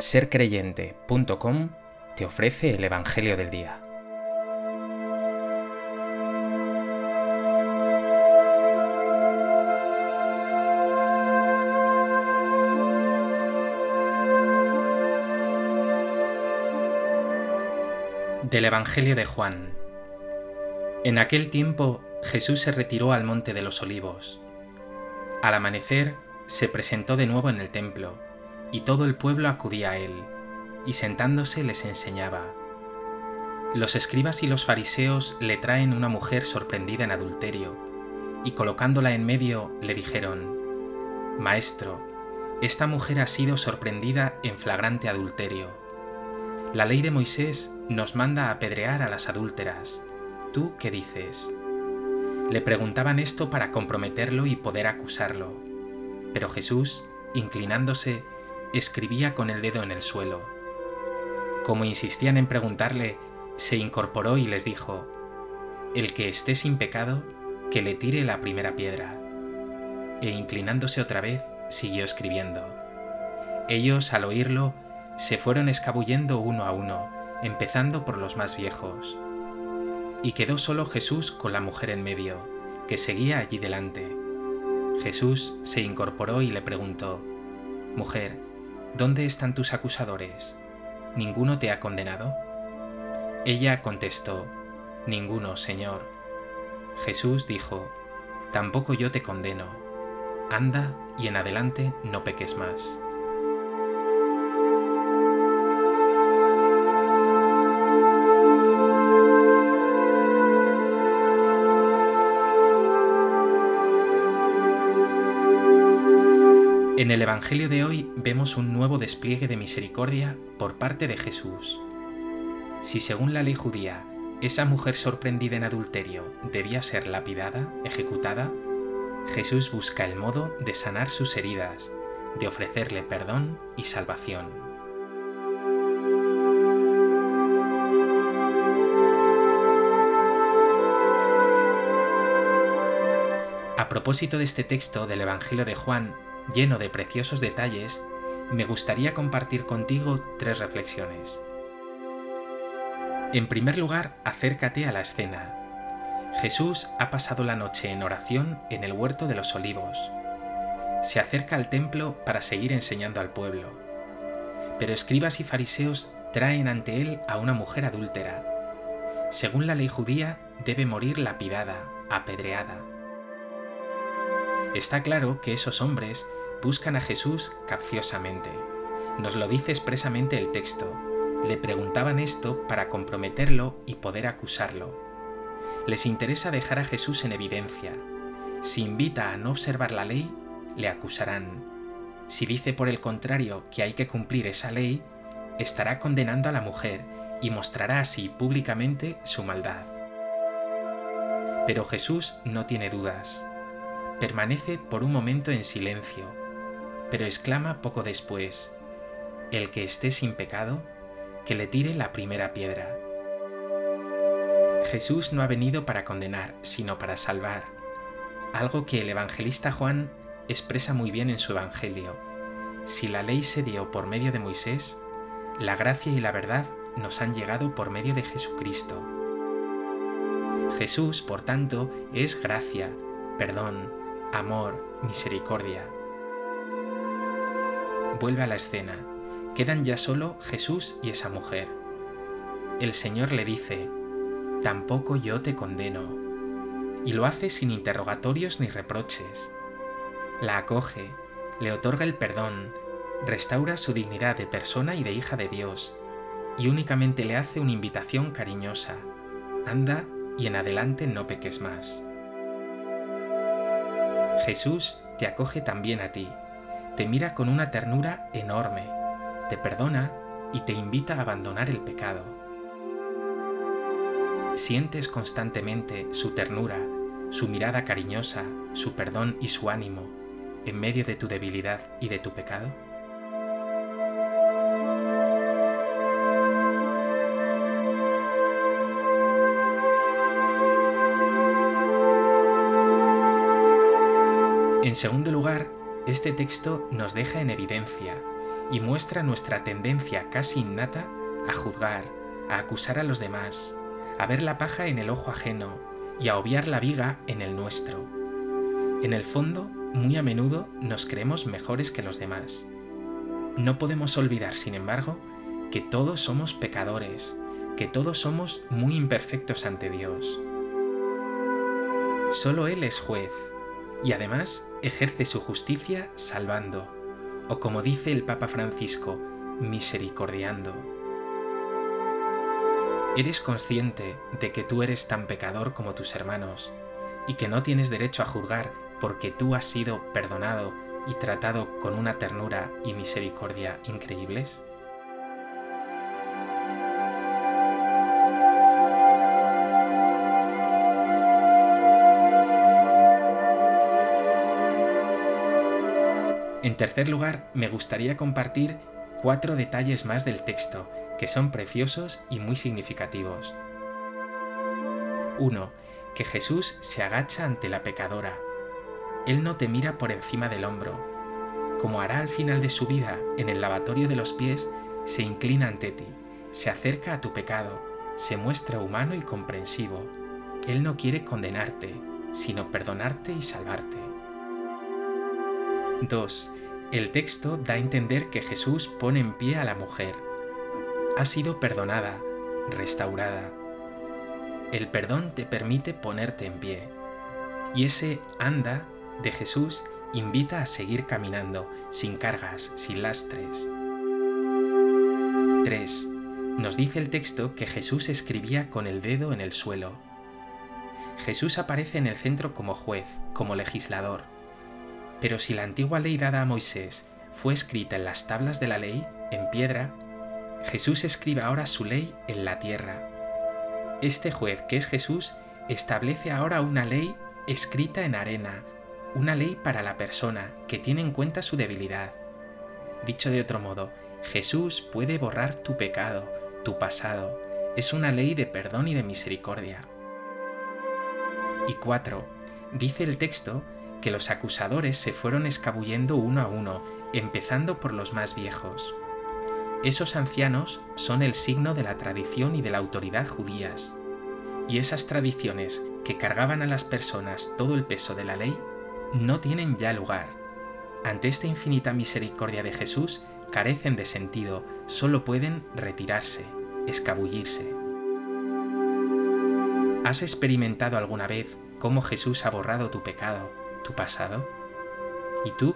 sercreyente.com te ofrece el Evangelio del Día. Del Evangelio de Juan. En aquel tiempo Jesús se retiró al monte de los olivos. Al amanecer se presentó de nuevo en el templo y todo el pueblo acudía a él, y sentándose les enseñaba. Los escribas y los fariseos le traen una mujer sorprendida en adulterio, y colocándola en medio le dijeron, Maestro, esta mujer ha sido sorprendida en flagrante adulterio. La ley de Moisés nos manda apedrear a las adúlteras. ¿Tú qué dices? Le preguntaban esto para comprometerlo y poder acusarlo. Pero Jesús, inclinándose, escribía con el dedo en el suelo. Como insistían en preguntarle, se incorporó y les dijo, El que esté sin pecado, que le tire la primera piedra. E inclinándose otra vez, siguió escribiendo. Ellos, al oírlo, se fueron escabullendo uno a uno, empezando por los más viejos. Y quedó solo Jesús con la mujer en medio, que seguía allí delante. Jesús se incorporó y le preguntó, Mujer, ¿Dónde están tus acusadores? ¿Ninguno te ha condenado? Ella contestó, Ninguno, Señor. Jesús dijo, Tampoco yo te condeno. Anda y en adelante no peques más. En el Evangelio de hoy vemos un nuevo despliegue de misericordia por parte de Jesús. Si según la ley judía esa mujer sorprendida en adulterio debía ser lapidada, ejecutada, Jesús busca el modo de sanar sus heridas, de ofrecerle perdón y salvación. A propósito de este texto del Evangelio de Juan, lleno de preciosos detalles, me gustaría compartir contigo tres reflexiones. En primer lugar, acércate a la escena. Jesús ha pasado la noche en oración en el huerto de los olivos. Se acerca al templo para seguir enseñando al pueblo. Pero escribas y fariseos traen ante él a una mujer adúltera. Según la ley judía, debe morir lapidada, apedreada. Está claro que esos hombres buscan a Jesús capciosamente. Nos lo dice expresamente el texto. Le preguntaban esto para comprometerlo y poder acusarlo. Les interesa dejar a Jesús en evidencia. Si invita a no observar la ley, le acusarán. Si dice por el contrario que hay que cumplir esa ley, estará condenando a la mujer y mostrará así públicamente su maldad. Pero Jesús no tiene dudas. Permanece por un momento en silencio, pero exclama poco después, El que esté sin pecado, que le tire la primera piedra. Jesús no ha venido para condenar, sino para salvar, algo que el evangelista Juan expresa muy bien en su Evangelio. Si la ley se dio por medio de Moisés, la gracia y la verdad nos han llegado por medio de Jesucristo. Jesús, por tanto, es gracia, perdón, amor, misericordia vuelve a la escena. Quedan ya solo Jesús y esa mujer. El Señor le dice, Tampoco yo te condeno. Y lo hace sin interrogatorios ni reproches. La acoge, le otorga el perdón, restaura su dignidad de persona y de hija de Dios, y únicamente le hace una invitación cariñosa. Anda y en adelante no peques más. Jesús te acoge también a ti te mira con una ternura enorme, te perdona y te invita a abandonar el pecado. Sientes constantemente su ternura, su mirada cariñosa, su perdón y su ánimo en medio de tu debilidad y de tu pecado? En segundo lugar, este texto nos deja en evidencia y muestra nuestra tendencia casi innata a juzgar, a acusar a los demás, a ver la paja en el ojo ajeno y a obviar la viga en el nuestro. En el fondo, muy a menudo nos creemos mejores que los demás. No podemos olvidar, sin embargo, que todos somos pecadores, que todos somos muy imperfectos ante Dios. Solo Él es juez y además ejerce su justicia salvando, o como dice el Papa Francisco, misericordiando. ¿Eres consciente de que tú eres tan pecador como tus hermanos y que no tienes derecho a juzgar porque tú has sido perdonado y tratado con una ternura y misericordia increíbles? En tercer lugar, me gustaría compartir cuatro detalles más del texto, que son preciosos y muy significativos. 1. Que Jesús se agacha ante la pecadora. Él no te mira por encima del hombro. Como hará al final de su vida en el lavatorio de los pies, se inclina ante ti, se acerca a tu pecado, se muestra humano y comprensivo. Él no quiere condenarte, sino perdonarte y salvarte. 2. El texto da a entender que Jesús pone en pie a la mujer. Ha sido perdonada, restaurada. El perdón te permite ponerte en pie. Y ese anda de Jesús invita a seguir caminando, sin cargas, sin lastres. 3. Nos dice el texto que Jesús escribía con el dedo en el suelo. Jesús aparece en el centro como juez, como legislador pero si la antigua ley dada a Moisés fue escrita en las tablas de la ley, en piedra, Jesús escribe ahora su ley en la tierra. Este juez, que es Jesús, establece ahora una ley escrita en arena, una ley para la persona que tiene en cuenta su debilidad. Dicho de otro modo, Jesús puede borrar tu pecado, tu pasado. Es una ley de perdón y de misericordia. Y cuatro, dice el texto que los acusadores se fueron escabullendo uno a uno, empezando por los más viejos. Esos ancianos son el signo de la tradición y de la autoridad judías, y esas tradiciones que cargaban a las personas todo el peso de la ley no tienen ya lugar. Ante esta infinita misericordia de Jesús carecen de sentido, solo pueden retirarse, escabullirse. ¿Has experimentado alguna vez cómo Jesús ha borrado tu pecado, tu pasado? ¿Y tú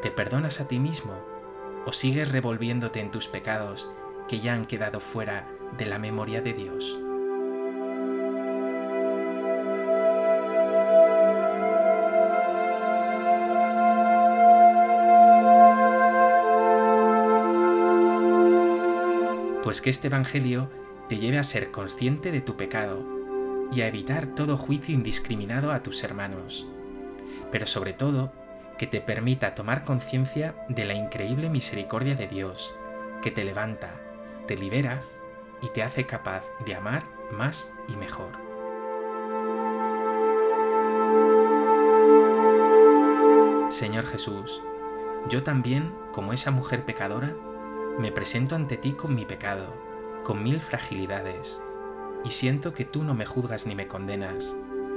te perdonas a ti mismo o sigues revolviéndote en tus pecados que ya han quedado fuera de la memoria de Dios? Pues que este Evangelio te lleve a ser consciente de tu pecado y a evitar todo juicio indiscriminado a tus hermanos pero sobre todo que te permita tomar conciencia de la increíble misericordia de Dios, que te levanta, te libera y te hace capaz de amar más y mejor. Señor Jesús, yo también, como esa mujer pecadora, me presento ante ti con mi pecado, con mil fragilidades, y siento que tú no me juzgas ni me condenas,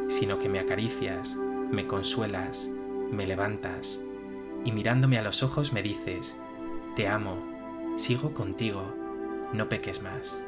sino que me acaricias, me consuelas, me levantas y mirándome a los ojos me dices, te amo, sigo contigo, no peques más.